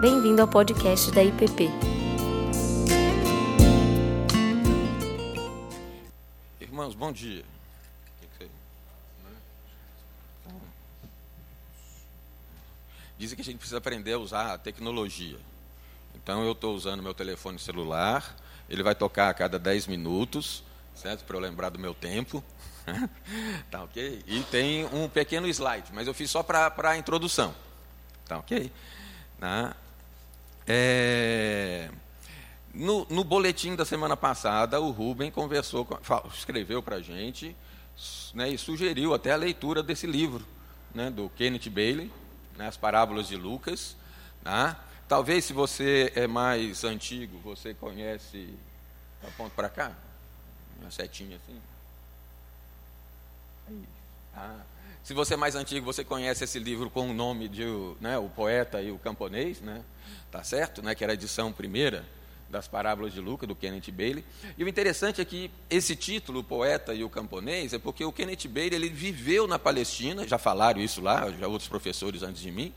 Bem-vindo ao podcast da IPP. Irmãos, bom dia. Dizem que a gente precisa aprender a usar a tecnologia. Então eu estou usando meu telefone celular, ele vai tocar a cada 10 minutos, certo? Para eu lembrar do meu tempo. tá ok? E tem um pequeno slide, mas eu fiz só para a introdução. Tá ok? Tá? É... No, no, boletim da semana passada, o Rubem conversou, escreveu para a gente né, e sugeriu até a leitura desse livro, né, do Kenneth Bailey, né, As Parábolas de Lucas. Tá? Talvez, se você é mais antigo, você conhece. Aponta para cá, uma setinha assim. Ah. Se você é mais antigo, você conhece esse livro com o nome de né, O Poeta e o Camponês, né? Tá certo? Né, que era a edição primeira das parábolas de Lucas, do Kenneth Bailey. E o interessante é que esse título, O Poeta e o Camponês, é porque o Kenneth Bailey ele viveu na Palestina, já falaram isso lá, já outros professores antes de mim,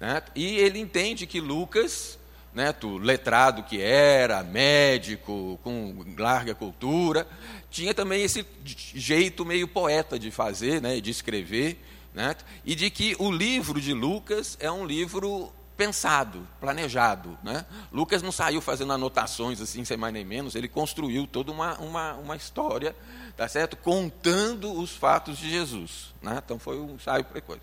né, e ele entende que Lucas né, letrado que era, médico, com larga cultura, tinha também esse jeito meio poeta de fazer, né, de escrever, né, e de que o livro de Lucas é um livro pensado, planejado. Né? Lucas não saiu fazendo anotações assim, sem mais nem menos, ele construiu toda uma, uma, uma história, tá certo? contando os fatos de Jesus. Né? Então foi um ensaio precoce.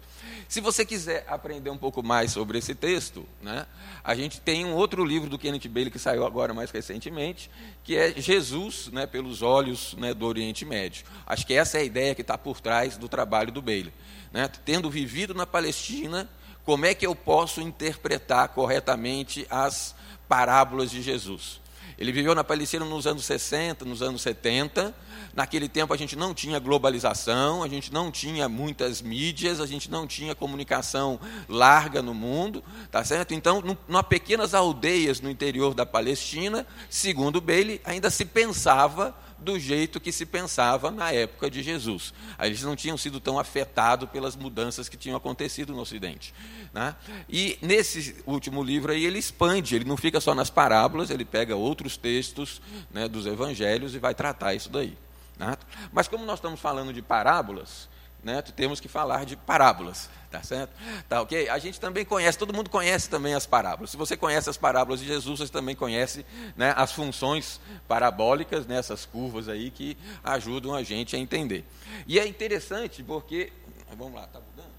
Se você quiser aprender um pouco mais sobre esse texto, né, a gente tem um outro livro do Kenneth Bailey que saiu agora mais recentemente, que é Jesus né, pelos olhos né, do Oriente Médio. Acho que essa é a ideia que está por trás do trabalho do Bailey. Né? Tendo vivido na Palestina, como é que eu posso interpretar corretamente as parábolas de Jesus? Ele viveu na Palestina nos anos 60, nos anos 70. Naquele tempo a gente não tinha globalização, a gente não tinha muitas mídias, a gente não tinha comunicação larga no mundo, tá certo? Então, numa pequenas aldeias no interior da Palestina, segundo Bailey, ainda se pensava do jeito que se pensava na época de Jesus. Eles não tinham sido tão afetados pelas mudanças que tinham acontecido no Ocidente. Né? E nesse último livro aí ele expande, ele não fica só nas parábolas, ele pega outros textos né, dos evangelhos e vai tratar isso daí. Né? Mas como nós estamos falando de parábolas, né, temos que falar de parábolas, tá certo? Tá ok? A gente também conhece, todo mundo conhece também as parábolas. Se você conhece as parábolas de Jesus, você também conhece né, as funções parabólicas, né, essas curvas aí que ajudam a gente a entender. E é interessante porque, vamos lá, tá mudando?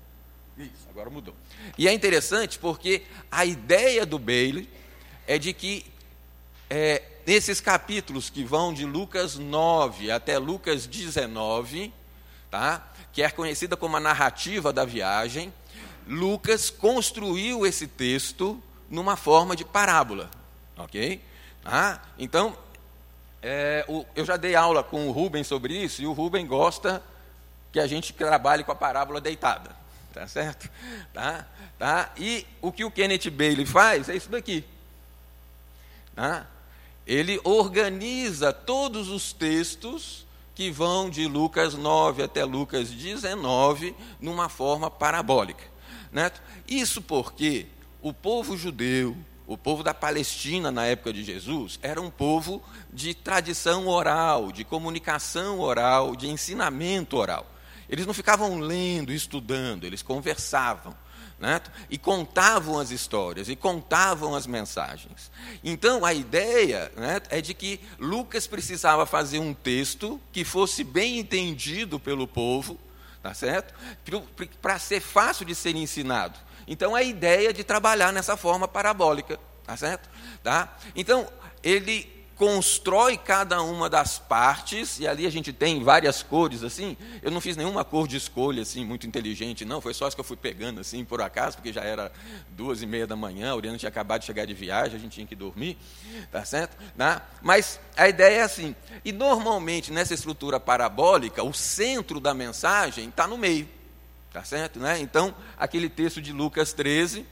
Isso, agora mudou. E é interessante porque a ideia do Bailey é de que é, nesses capítulos que vão de Lucas 9 até Lucas 19, tá? Que é conhecida como a narrativa da viagem, Lucas construiu esse texto numa forma de parábola. Ok? Ah, então, é, o, eu já dei aula com o Rubem sobre isso, e o Rubem gosta que a gente trabalhe com a parábola deitada. Tá certo? Tá? Tá? E o que o Kenneth Bailey faz é isso daqui. Tá? Ele organiza todos os textos que vão de Lucas 9 até Lucas 19 numa forma parabólica. Isso porque o povo judeu, o povo da Palestina na época de Jesus, era um povo de tradição oral, de comunicação oral, de ensinamento oral. Eles não ficavam lendo, estudando, eles conversavam né? e contavam as histórias, e contavam as mensagens. Então, a ideia né, é de que Lucas precisava fazer um texto que fosse bem entendido pelo povo, tá certo? Para ser fácil de ser ensinado. Então, a ideia de trabalhar nessa forma parabólica, tá certo? Tá? Então, ele constrói cada uma das partes, e ali a gente tem várias cores, assim. Eu não fiz nenhuma cor de escolha, assim, muito inteligente, não. Foi só as que eu fui pegando, assim, por acaso, porque já era duas e meia da manhã, a Oriana tinha acabado de chegar de viagem, a gente tinha que dormir, tá certo? Né? Mas a ideia é assim. E normalmente, nessa estrutura parabólica, o centro da mensagem está no meio, tá certo? Né? Então, aquele texto de Lucas 13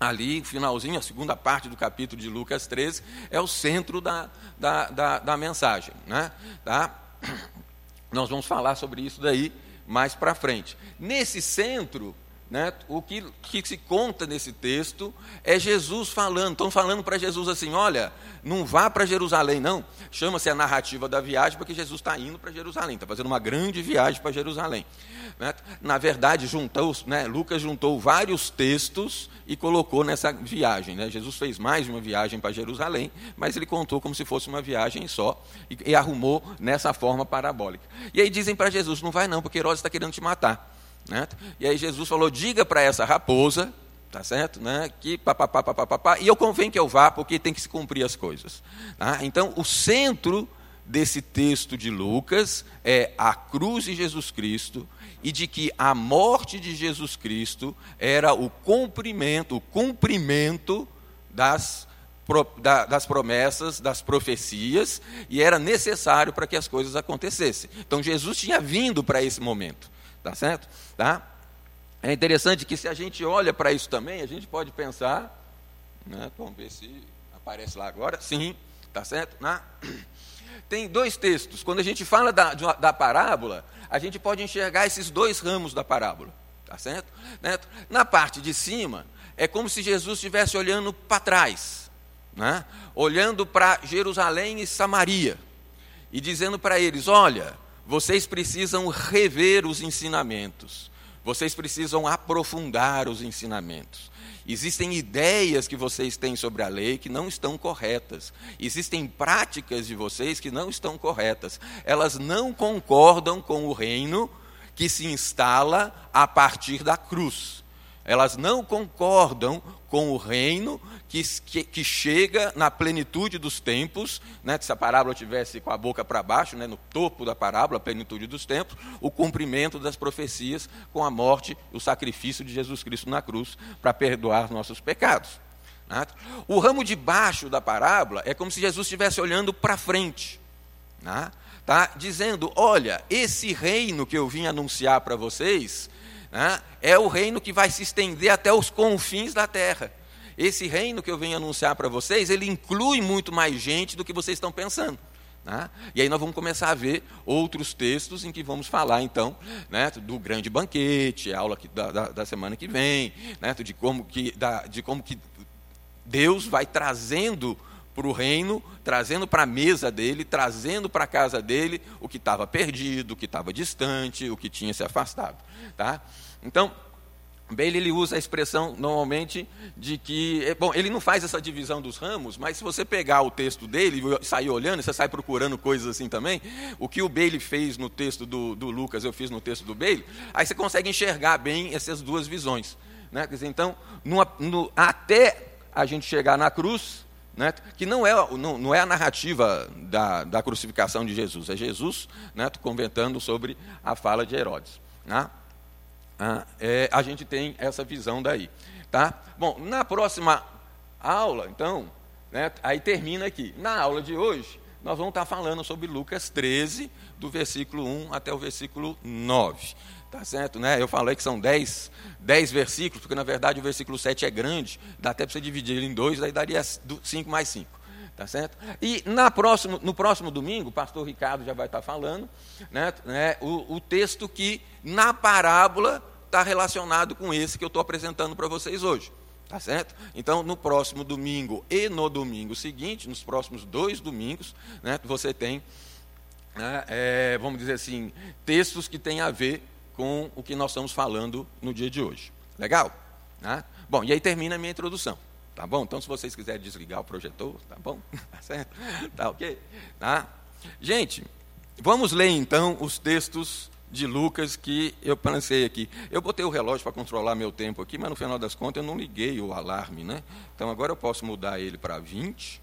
ali, finalzinho, a segunda parte do capítulo de Lucas 13, é o centro da, da, da, da mensagem. Né? Tá? Nós vamos falar sobre isso daí mais para frente. Nesse centro, né, o que, que, se conta nesse texto é Jesus falando. Estão falando para Jesus assim: olha, não vá para Jerusalém, não. Chama-se a narrativa da viagem, porque Jesus está indo para Jerusalém, está fazendo uma grande viagem para Jerusalém. Né? Na verdade, juntou, né, Lucas juntou vários textos e colocou nessa viagem. Né? Jesus fez mais de uma viagem para Jerusalém, mas ele contou como se fosse uma viagem só e, e arrumou nessa forma parabólica. E aí dizem para Jesus: não vai não, porque Herodes está querendo te matar. Né? E aí Jesus falou: diga para essa raposa, tá certo? Né? Que papapá, papapá, e eu convém que eu vá, porque tem que se cumprir as coisas. Tá? Então, o centro desse texto de Lucas é a cruz de Jesus Cristo e de que a morte de Jesus Cristo era o cumprimento, o cumprimento das, das promessas, das profecias, e era necessário para que as coisas acontecessem. Então Jesus tinha vindo para esse momento. Tá certo? Tá? É interessante que se a gente olha para isso também, a gente pode pensar, né, vamos ver se aparece lá agora, sim, tá certo? Né? Tem dois textos. Quando a gente fala da, da parábola, a gente pode enxergar esses dois ramos da parábola, tá certo? Né? Na parte de cima, é como se Jesus estivesse olhando para trás, né? olhando para Jerusalém e Samaria, e dizendo para eles: olha, vocês precisam rever os ensinamentos, vocês precisam aprofundar os ensinamentos. Existem ideias que vocês têm sobre a lei que não estão corretas. Existem práticas de vocês que não estão corretas. Elas não concordam com o reino que se instala a partir da cruz. Elas não concordam com o reino que, que, que, chega na plenitude dos tempos, né, se a parábola tivesse com a boca para baixo, né, no topo da parábola, a plenitude dos tempos, o cumprimento das profecias com a morte, o sacrifício de Jesus Cristo na cruz para perdoar nossos pecados. Né? O ramo de baixo da parábola é como se Jesus estivesse olhando para frente, né? tá? dizendo: olha, esse reino que eu vim anunciar para vocês né, é o reino que vai se estender até os confins da terra esse reino que eu venho anunciar para vocês, ele inclui muito mais gente do que vocês estão pensando. Né? E aí nós vamos começar a ver outros textos em que vamos falar, então, né, do grande banquete, a aula que, da, da, da, semana que vem, né, de, como que, da, de como que Deus vai trazendo para o reino, trazendo para a mesa dele, trazendo para a casa dele o que estava perdido, o que estava distante, o que tinha se afastado. Tá? Então, Bailey ele usa a expressão normalmente de que, é, bom, ele não faz essa divisão dos ramos, mas se você pegar o texto dele e sair olhando, você sai procurando coisas assim também, o que o Bailey fez no texto do, do Lucas, eu fiz no texto do Bailey, aí você consegue enxergar bem essas duas visões. Né? Então, no, até a gente chegar na cruz, né, que não é, não, não é a narrativa da, da crucificação de Jesus, é Jesus né, comentando sobre a fala de Herodes. Né? Ah, é, a gente tem essa visão daí. Tá? Bom, na próxima aula, então, né, aí termina aqui. Na aula de hoje, nós vamos estar falando sobre Lucas 13, do versículo 1 até o versículo 9. Tá certo? Né? Eu falei que são 10, 10 versículos, porque na verdade o versículo 7 é grande, dá até para você dividir ele em dois, daí daria 5 mais 5. Tá certo? E na próximo, no próximo domingo, o pastor Ricardo já vai estar falando né, né, o, o texto que, na parábola, está relacionado com esse que eu estou apresentando para vocês hoje. Tá certo? Então, no próximo domingo e no domingo seguinte, nos próximos dois domingos, né, você tem, né, é, vamos dizer assim, textos que têm a ver com o que nós estamos falando no dia de hoje. Legal? Né? Bom, e aí termina a minha introdução. Tá bom? Então, se vocês quiserem desligar o projetor, tá bom? Tá certo? Tá ok? Tá? Gente, vamos ler então os textos de Lucas que eu pensei aqui. Eu botei o relógio para controlar meu tempo aqui, mas no final das contas eu não liguei o alarme, né? Então agora eu posso mudar ele para 20.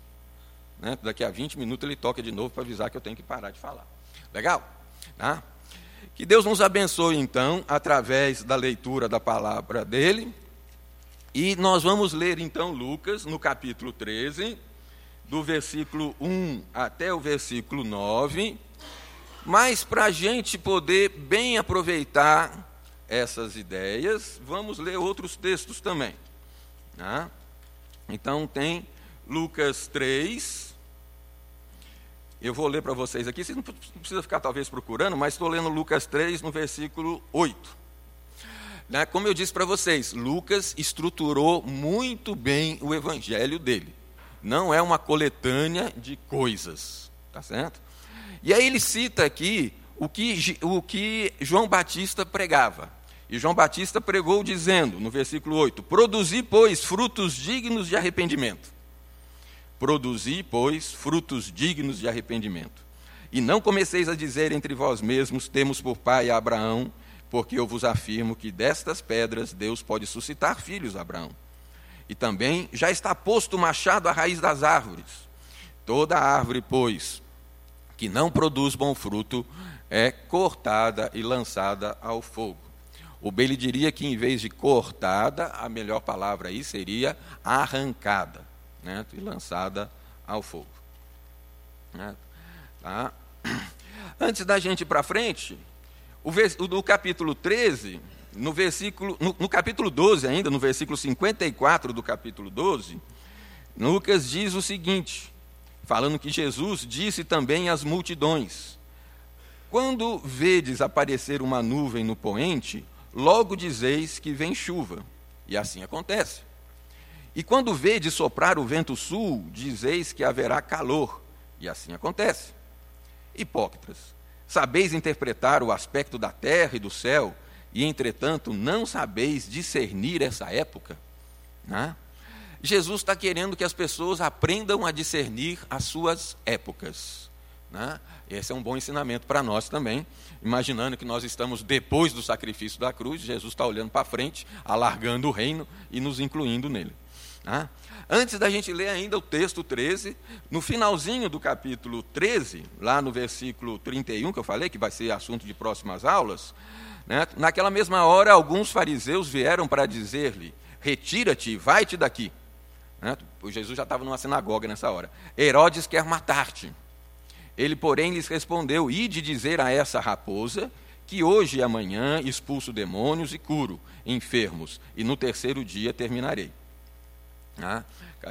Né? Daqui a 20 minutos ele toca de novo para avisar que eu tenho que parar de falar. Legal? Tá? Que Deus nos abençoe então através da leitura da palavra dele. E nós vamos ler então Lucas no capítulo 13, do versículo 1 até o versículo 9 mas para a gente poder bem aproveitar essas ideias, vamos ler outros textos também. Né? Então tem Lucas 3. Eu vou ler para vocês aqui, vocês não precisam ficar talvez procurando, mas estou lendo Lucas 3 no versículo 8. Né? Como eu disse para vocês, Lucas estruturou muito bem o evangelho dele. Não é uma coletânea de coisas, tá certo? E aí ele cita aqui o que, o que João Batista pregava. E João Batista pregou dizendo, no versículo 8: Produzi, pois, frutos dignos de arrependimento. Produzi, pois, frutos dignos de arrependimento. E não comeceis a dizer entre vós mesmos: Temos por pai Abraão, porque eu vos afirmo que destas pedras Deus pode suscitar filhos a Abraão. E também já está posto o machado à raiz das árvores. Toda árvore, pois, que não produz bom fruto, é cortada e lançada ao fogo. O Bailey diria que, em vez de cortada, a melhor palavra aí seria arrancada né, e lançada ao fogo. Né, tá? Antes da gente ir para frente, o, o, capítulo 13, no, versículo, no, no capítulo 12 ainda, no versículo 54 do capítulo 12, Lucas diz o seguinte, falando que Jesus disse também às multidões: Quando vedes aparecer uma nuvem no poente, logo dizeis que vem chuva. E assim acontece. E quando vedes soprar o vento sul, dizeis que haverá calor. E assim acontece. Hipócritas, sabeis interpretar o aspecto da terra e do céu, e entretanto não sabeis discernir essa época? Né? Jesus está querendo que as pessoas aprendam a discernir as suas épocas. Né? Esse é um bom ensinamento para nós também, imaginando que nós estamos depois do sacrifício da cruz, Jesus está olhando para frente, alargando o reino e nos incluindo nele. Né? Antes da gente ler ainda o texto 13, no finalzinho do capítulo 13, lá no versículo 31, que eu falei, que vai ser assunto de próximas aulas, né? naquela mesma hora, alguns fariseus vieram para dizer-lhe: Retira-te, vai-te daqui. Né? Jesus já estava numa sinagoga nessa hora. Herodes quer matar-te. Ele, porém, lhes respondeu: Ide dizer a essa raposa que hoje e amanhã expulso demônios e curo enfermos, e no terceiro dia terminarei. Ah,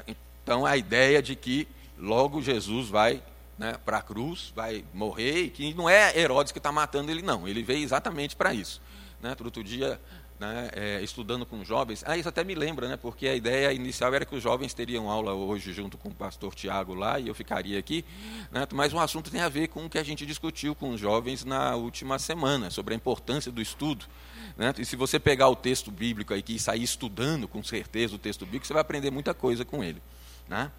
então, a ideia de que logo Jesus vai né, para a cruz, vai morrer, e que não é Herodes que está matando ele, não. Ele veio exatamente para isso. Né? Outro dia, né, é, estudando com jovens. Ah, isso até me lembra, né, porque a ideia inicial era que os jovens teriam aula hoje junto com o pastor Tiago lá e eu ficaria aqui. Né, mas um assunto tem a ver com o que a gente discutiu com os jovens na última semana, sobre a importância do estudo. Né, e se você pegar o texto bíblico aí e sair estudando com certeza o texto bíblico, você vai aprender muita coisa com ele. Né?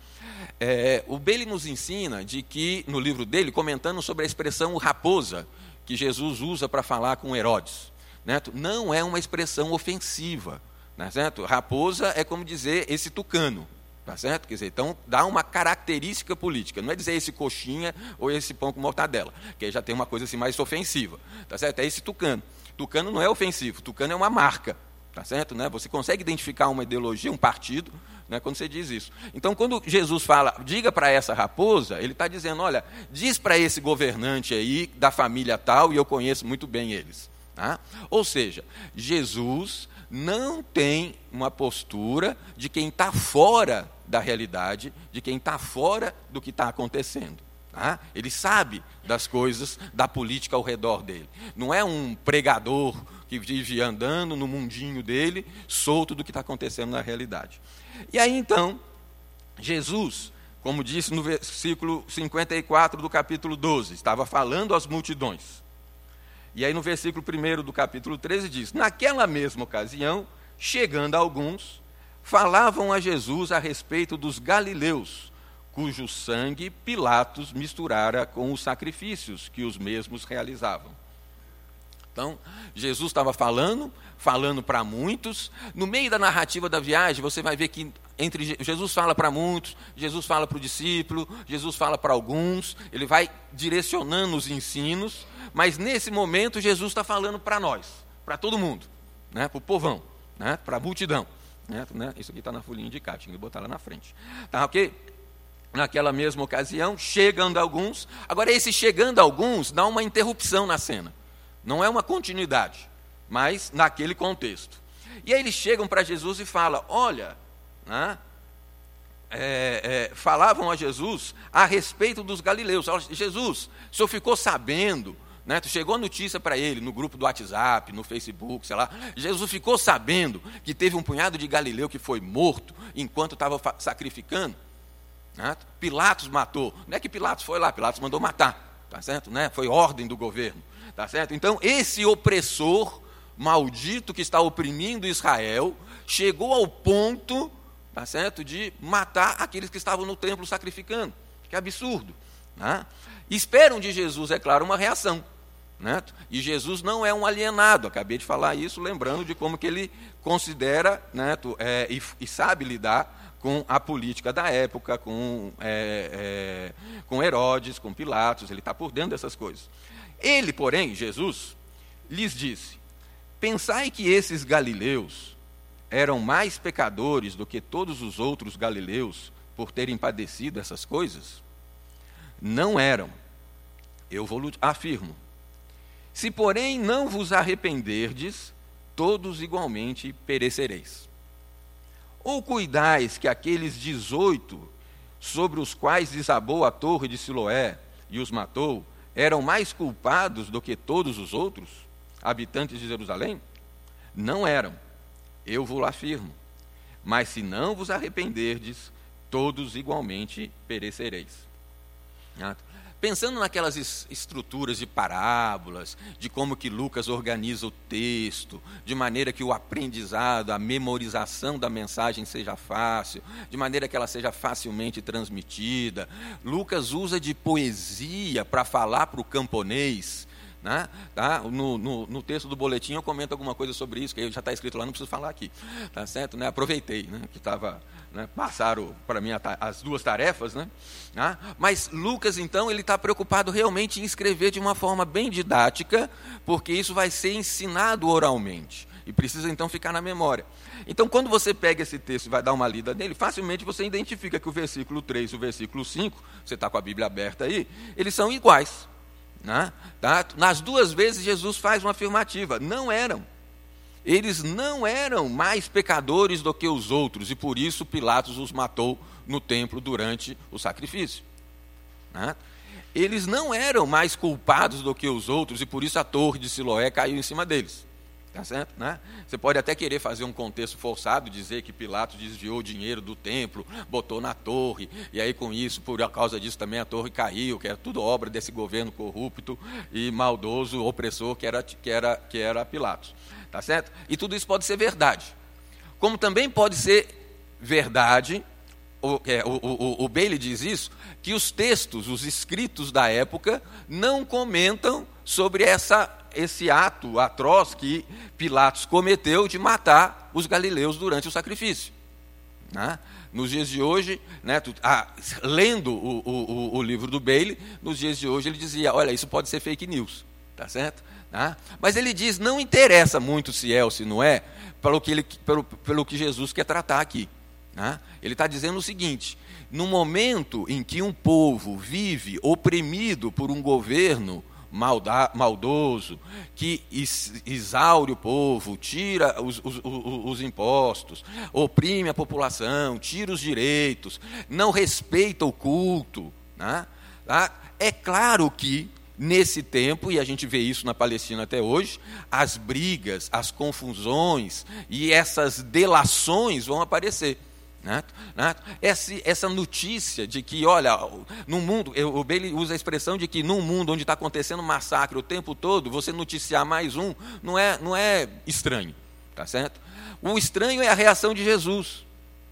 É, o Bailey nos ensina de que, no livro dele, comentando sobre a expressão raposa, que Jesus usa para falar com Herodes né? não é uma expressão ofensiva. Né? Raposa é como dizer esse tucano. Tá certo? Quer dizer, então dá uma característica política. Não é dizer esse coxinha ou esse pão com mortadela, que aí já tem uma coisa assim mais ofensiva. Tá certo? É esse tucano. Tucano não é ofensivo, tucano é uma marca. Tá certo? Né? Você consegue identificar uma ideologia, um partido, né, quando você diz isso. Então, quando Jesus fala, diga para essa raposa, ele está dizendo: olha, diz para esse governante aí da família tal, e eu conheço muito bem eles. Tá? Ou seja, Jesus não tem uma postura de quem está fora da realidade, de quem está fora do que está acontecendo. Tá? Ele sabe das coisas da política ao redor dele. Não é um pregador que vive andando no mundinho dele, solto do que está acontecendo na realidade. E aí então, Jesus, como disse no versículo 54 do capítulo 12, estava falando às multidões. E aí no versículo 1 do capítulo 13 diz: Naquela mesma ocasião, chegando alguns, falavam a Jesus a respeito dos galileus, cujo sangue Pilatos misturara com os sacrifícios que os mesmos realizavam. Então, Jesus estava falando, falando para muitos. No meio da narrativa da viagem, você vai ver que entre Jesus fala para muitos, Jesus fala para o discípulo, Jesus fala para alguns, ele vai direcionando os ensinos. Mas nesse momento, Jesus está falando para nós, para todo mundo, né? para o povão, né? para a multidão. Né? né? Isso aqui está na folhinha de cá, tinha que botar lá na frente. Tá ok? Naquela mesma ocasião, chegando alguns. Agora, esse chegando alguns dá uma interrupção na cena. Não é uma continuidade, mas naquele contexto. E aí eles chegam para Jesus e falam: Olha, né? é, é, falavam a Jesus a respeito dos galileus. Jesus, o senhor ficou sabendo né? chegou a notícia para ele no grupo do WhatsApp, no Facebook, sei lá. Jesus ficou sabendo que teve um punhado de Galileu que foi morto enquanto estava sacrificando. Né? Pilatos matou. Não é que Pilatos foi lá, Pilatos mandou matar, tá certo? Né? Foi ordem do governo, tá certo? Então esse opressor maldito que está oprimindo Israel chegou ao ponto, tá certo, de matar aqueles que estavam no templo sacrificando. Que absurdo. Né? Esperam de Jesus, é claro, uma reação. Né? E Jesus não é um alienado, acabei de falar isso, lembrando de como que ele considera né, é, e, e, sabe lidar com a política da época, com, é, é, com Herodes, com Pilatos, ele está por dentro dessas coisas. Ele, porém, Jesus, lhes disse: Pensai que esses galileus eram mais pecadores do que todos os outros galileus por terem padecido essas coisas? Não eram. Eu vou afirmo. Se, porém, não vos arrependerdes, todos igualmente perecereis. Ou cuidais que aqueles dezoito sobre os quais desabou a torre de Siloé e os matou, eram mais culpados do que todos os outros habitantes de Jerusalém? Não eram, eu vos afirmo. Mas se não vos arrependerdes, todos igualmente perecereis. Pensando naquelas estruturas de parábolas, de como que Lucas organiza o texto, de maneira que o aprendizado, a memorização da mensagem seja fácil, de maneira que ela seja facilmente transmitida. Lucas usa de poesia para falar para o camponês, né? Tá? No, no, no, texto do boletim eu comento alguma coisa sobre isso, que já está escrito lá, não preciso falar aqui. Tá certo? Né? Aproveitei né? que estava. Né? Passaram para mim as duas tarefas. Né? Ah, mas Lucas, então, ele está preocupado realmente em escrever de uma forma bem didática, porque isso vai ser ensinado oralmente. E precisa então ficar na memória. Então, quando você pega esse texto e vai dar uma lida nele, facilmente você identifica que o versículo 3 e o versículo 5, você está com a Bíblia aberta aí, eles são iguais. Né? Tá? Nas duas vezes Jesus faz uma afirmativa: não eram. Eles não eram mais pecadores do que os outros, e por isso Pilatos os matou no templo durante o sacrifício. Né? Eles não eram mais culpados do que os outros, e por isso a torre de Siloé caiu em cima deles. Tá certo? Né? Você pode até querer fazer um contexto forçado, dizer que Pilatos desviou o dinheiro do templo, botou na torre, e aí com isso, por causa disso também a torre caiu, que era tudo obra desse governo corrupto e maldoso, opressor que era, que era, que era Pilatos. Tá certo? E tudo isso pode ser verdade. Como também pode ser verdade, o, é, o, o, o Bailey diz isso, que os textos, os escritos da época, não comentam sobre essa esse ato atroz que Pilatos cometeu de matar os galileus durante o sacrifício. Né? Nos dias de hoje, né, tu, ah, lendo o, o, o, livro do Bailey, nos dias de hoje ele dizia: olha, isso pode ser fake news, tá certo? Né? Mas ele diz: não interessa muito se é ou se não é, pelo que, ele, pelo, pelo que Jesus quer tratar aqui. Né? Ele está dizendo o seguinte: no momento em que um povo vive oprimido por um governo malda, maldoso, que exaure o povo, tira os, os, os, impostos, oprime a população, tira os direitos, não respeita o culto. Né? É claro que, nesse tempo, e a gente vê isso na Palestina até hoje, as brigas, as confusões e essas delações vão aparecer. Né? Né? Essa, notícia de que, olha, no mundo, o Bailey usa a expressão de que num mundo onde está acontecendo massacre o tempo todo, você noticiar mais um não é, não é estranho, tá certo? O estranho é a reação de Jesus,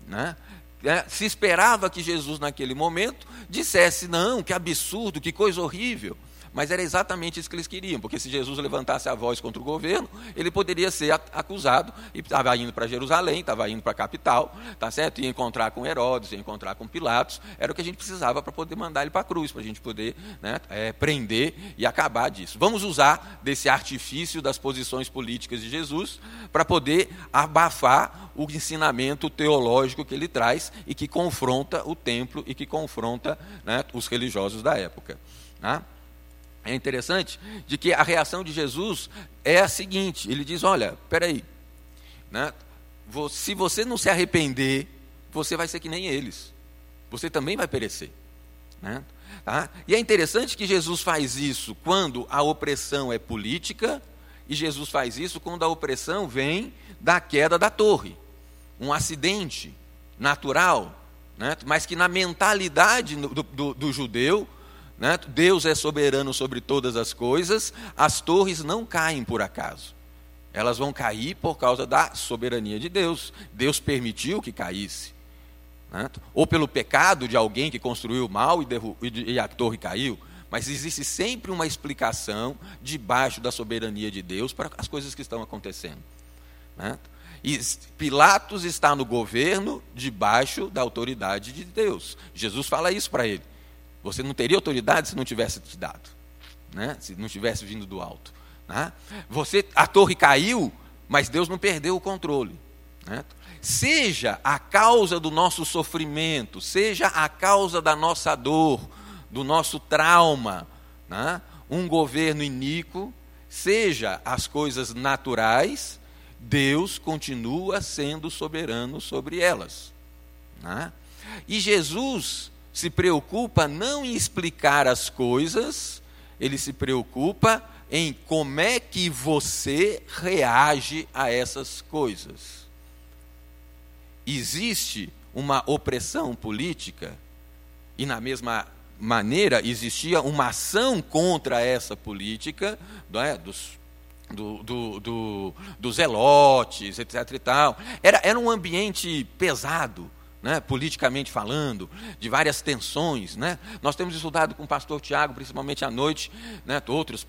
né? É, se esperava que Jesus naquele momento dissesse não, que absurdo, que coisa horrível. Mas era exatamente isso que eles queriam, porque se Jesus levantasse a voz contra o governo, ele poderia ser acusado e estava indo para Jerusalém, estava indo para a capital, tá certo? Ia encontrar com Herodes, ia encontrar com Pilatos. Era o que a gente precisava para poder mandar ele para a cruz, para a gente poder né, é, prender e acabar disso. Vamos usar desse artifício das posições políticas de Jesus para poder abafar o ensinamento teológico que ele traz e que confronta o templo e que confronta né, os religiosos da época. Né? É interessante de que a reação de Jesus é a seguinte: ele diz, olha, peraí, né? se você não se arrepender, você vai ser que nem eles, você também vai perecer. Né? Tá? E é interessante que Jesus faz isso quando a opressão é política, e Jesus faz isso quando a opressão vem da queda da torre. Um acidente natural, né? mas que na mentalidade do, do, do judeu, né? Deus é soberano sobre todas as coisas, as torres não caem por acaso. Elas vão cair por causa da soberania de Deus. Deus permitiu que caísse. Né? Ou pelo pecado de alguém que construiu mal e, e a torre caiu. Mas existe sempre uma explicação debaixo da soberania de Deus para as coisas que estão acontecendo. Né? E Pilatos está no governo debaixo da autoridade de Deus. Jesus fala isso para ele. Você não teria autoridade se não tivesse te dado, né? se não tivesse vindo do alto. Né? Você, a torre caiu, mas Deus não perdeu o controle. Né? Seja a causa do nosso sofrimento, seja a causa da nossa dor, do nosso trauma, né? um governo iníquo, seja as coisas naturais, Deus continua sendo soberano sobre elas. Né? E Jesus se preocupa não em explicar as coisas, ele se preocupa em como é que você reage a essas coisas. Existe uma opressão política, e na mesma maneira existia uma ação contra essa política é, dos, do, do, do, dos zelotes, etc. E tal. Era, era um ambiente pesado né, politicamente falando, de várias tensões. Né? Nós temos estudado com o pastor Tiago, principalmente à noite, né, outros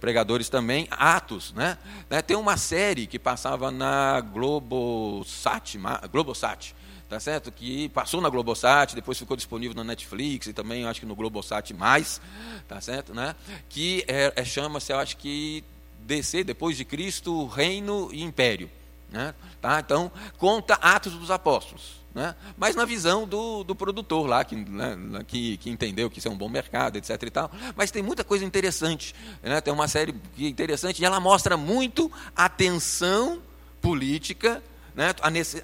pregadores também, Atos. Né? né? Tem uma série que passava na Globosat, Globosat tá certo? Que passou na Globosat, depois ficou disponível na Netflix e também acho que no Globosat mais, tá certo, né? Que é, é chama-se, eu acho que descer depois de Cristo, reino e império, né? Tá? Então conta Atos dos Apóstolos, né? mas na visão do, do produtor lá, que, né, que, que, entendeu que isso é um bom mercado, etc. E tal. Mas tem muita coisa interessante. Né? Tem uma série interessante e ela mostra muito a tensão política, né?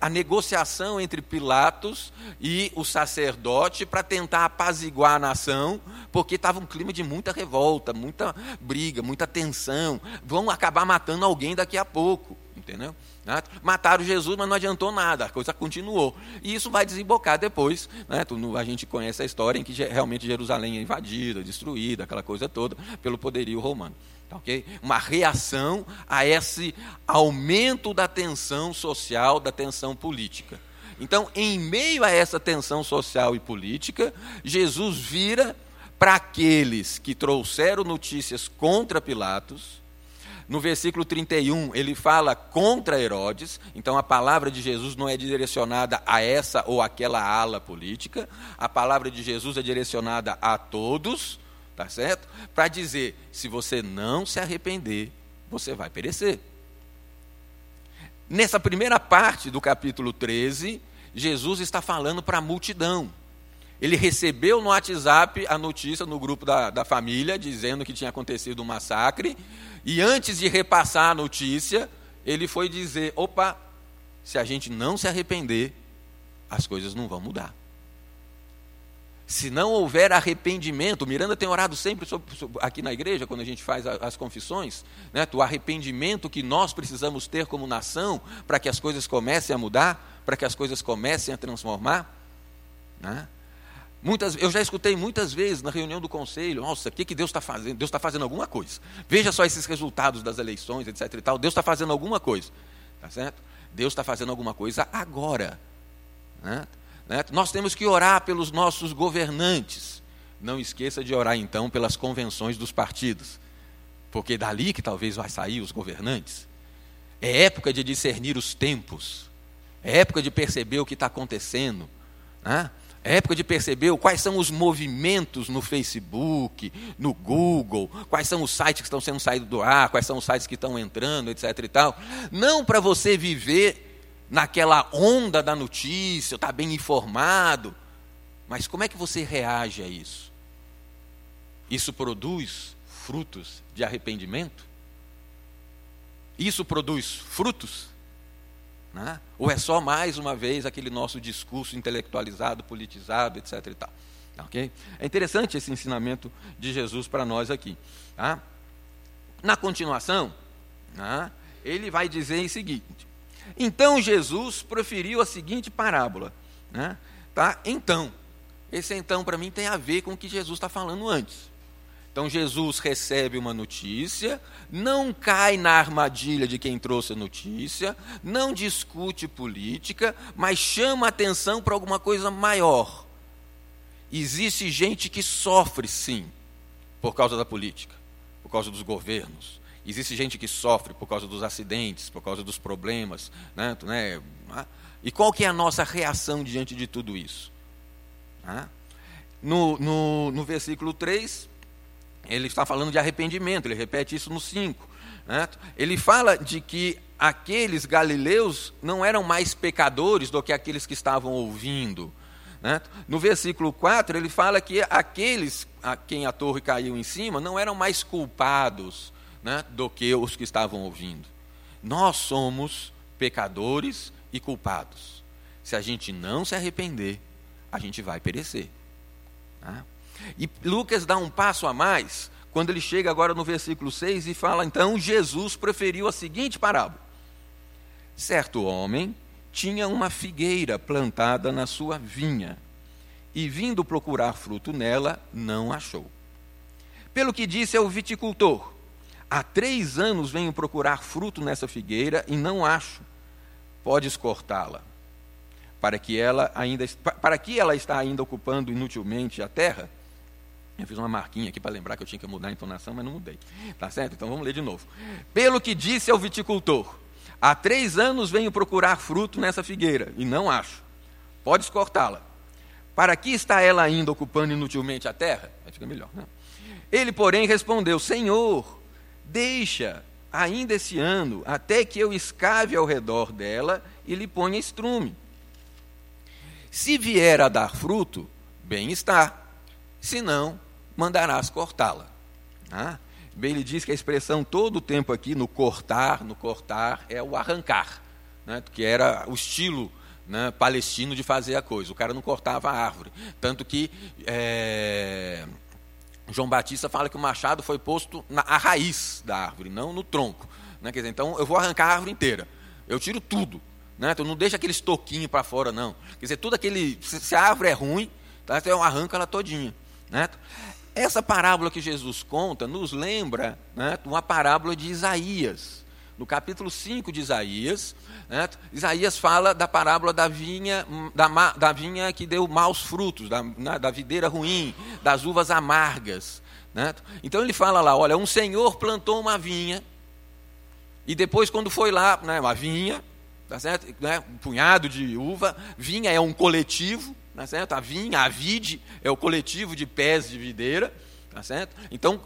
a, negociação entre Pilatos e o sacerdote para tentar apaziguar a nação, porque estava um clima de muita revolta, muita briga, muita tensão. Vão acabar matando alguém daqui a pouco, entendeu? Né? Mataram Jesus, mas não adiantou nada, a coisa continuou. E isso vai desembocar depois. Né? A gente conhece a história em que realmente Jerusalém é invadida, destruída, aquela coisa toda, pelo poderio romano. Uma reação a esse aumento da tensão social, da tensão política. Então, em meio a essa tensão social e política, Jesus vira para aqueles que trouxeram notícias contra Pilatos. No versículo 31, ele fala contra Herodes, então a palavra de Jesus não é direcionada a essa ou aquela ala política, a palavra de Jesus é direcionada a todos, tá certo? Para dizer: se você não se arrepender, você vai perecer. Nessa primeira parte do capítulo 13, Jesus está falando para a multidão. Ele recebeu no WhatsApp a notícia no grupo da, da família, dizendo que tinha acontecido um massacre, e antes de repassar a notícia, ele foi dizer: opa, se a gente não se arrepender, as coisas não vão mudar. Se não houver arrependimento, Miranda tem orado sempre sobre, sobre, aqui na igreja, quando a gente faz a, as confissões, né, o arrependimento que nós precisamos ter como nação para que as coisas comecem a mudar, para que as coisas comecem a transformar. Né? Muitas, eu já escutei muitas vezes na reunião do conselho, nossa, o que, que Deus está fazendo? Deus está fazendo alguma coisa. Veja só esses resultados das eleições, etc. E tal. Deus está fazendo alguma coisa. Tá certo? Deus está fazendo alguma coisa agora. Né? Né? Nós temos que orar pelos nossos governantes. Não esqueça de orar então pelas convenções dos partidos. Porque é dali que talvez vai sair os governantes. É época de discernir os tempos. É época de perceber o que está acontecendo. Né? É época de perceber quais são os movimentos no Facebook, no Google, quais são os sites que estão sendo saídos do ar, quais são os sites que estão entrando, etc. e tal. Não para você viver naquela onda da notícia, está bem informado, mas como é que você reage a isso? Isso produz frutos de arrependimento? Isso produz frutos né? Ou é só mais uma vez aquele nosso discurso intelectualizado, politizado, etc. E tal, Okay? É interessante esse ensinamento de Jesus para nós aqui. Tá? Na continuação, tá? ele vai dizer o seguinte: Então Jesus proferiu a seguinte parábola. Né? Tá? Então, esse então para mim tem a ver com o que Jesus está falando antes. Então Jesus recebe uma notícia, não cai na armadilha de quem trouxe a notícia, não discute política, mas chama atenção para alguma coisa maior. Existe gente que sofre, sim, por causa da política, por causa dos governos. Existe gente que sofre por causa dos acidentes, por causa dos problemas. Né? né? E qual que é a nossa reação diante de tudo isso? No, no, no versículo 3, ele está falando de arrependimento, ele repete isso no 5. Né? Ele fala de que aqueles galileus não eram mais pecadores do que aqueles que estavam ouvindo. Né? No versículo 4, ele fala que aqueles a quem a torre caiu em cima não eram mais culpados né, do que os que estavam ouvindo. Nós somos pecadores e culpados. Se a gente não se arrepender, a gente vai perecer. Né? E Lucas dá um passo a mais quando ele chega agora no versículo 6 e fala: então Jesus preferiu a seguinte parábola: Certo homem tinha uma figueira plantada na sua vinha, e vindo procurar fruto nela, não achou. Pelo que disse ao viticultor: Há três anos venho procurar fruto nessa figueira e não acho. Podes cortá-la. Para que ela ainda para que ela está ainda ocupando inutilmente a terra? Eu fiz uma marquinha aqui para lembrar que eu tinha que mudar a entonação, mas não mudei. Tá certo? Então vamos ler de novo. Pelo que disse ao viticultor: Há três anos venho procurar fruto nessa figueira e não acho. Podes cortá-la. Para que está ela ainda ocupando inutilmente a terra? Aí fica melhor. Né? Ele, porém, respondeu: Senhor, deixa ainda esse ano, até que eu escave ao redor dela e lhe ponha estrume. Se vier a dar fruto, bem está. Se não, mandarás cortá-la. Ah? Bem, ele diz que a expressão todo o tempo aqui, no cortar, no cortar, é o arrancar, né, que era o estilo né, palestino de fazer a coisa. O cara não cortava a árvore. Tanto que é, João Batista fala que o machado foi posto na raiz da árvore, não no tronco. Né, quer dizer, então eu vou arrancar a árvore inteira. Eu tiro tudo. Né, então não deixa aquele estoquinho para fora, não. Quer dizer, tudo aquele. Se a árvore é ruim, tá, então eu arranco ela todinha. Né? Essa parábola que Jesus conta nos lembra né, uma parábola de Isaías. No capítulo 5 de Isaías, né, Isaías fala da parábola da vinha, da, da vinha que deu maus frutos, da, né, da videira ruim, das uvas amargas. Né? Então ele fala lá: olha, um senhor plantou uma vinha, e depois, quando foi lá, né, uma vinha, tá certo? Né, um punhado de uva, vinha é um coletivo, Tá certo? A vinha, a vide, é o coletivo de pés de videira. Tá certo? Então,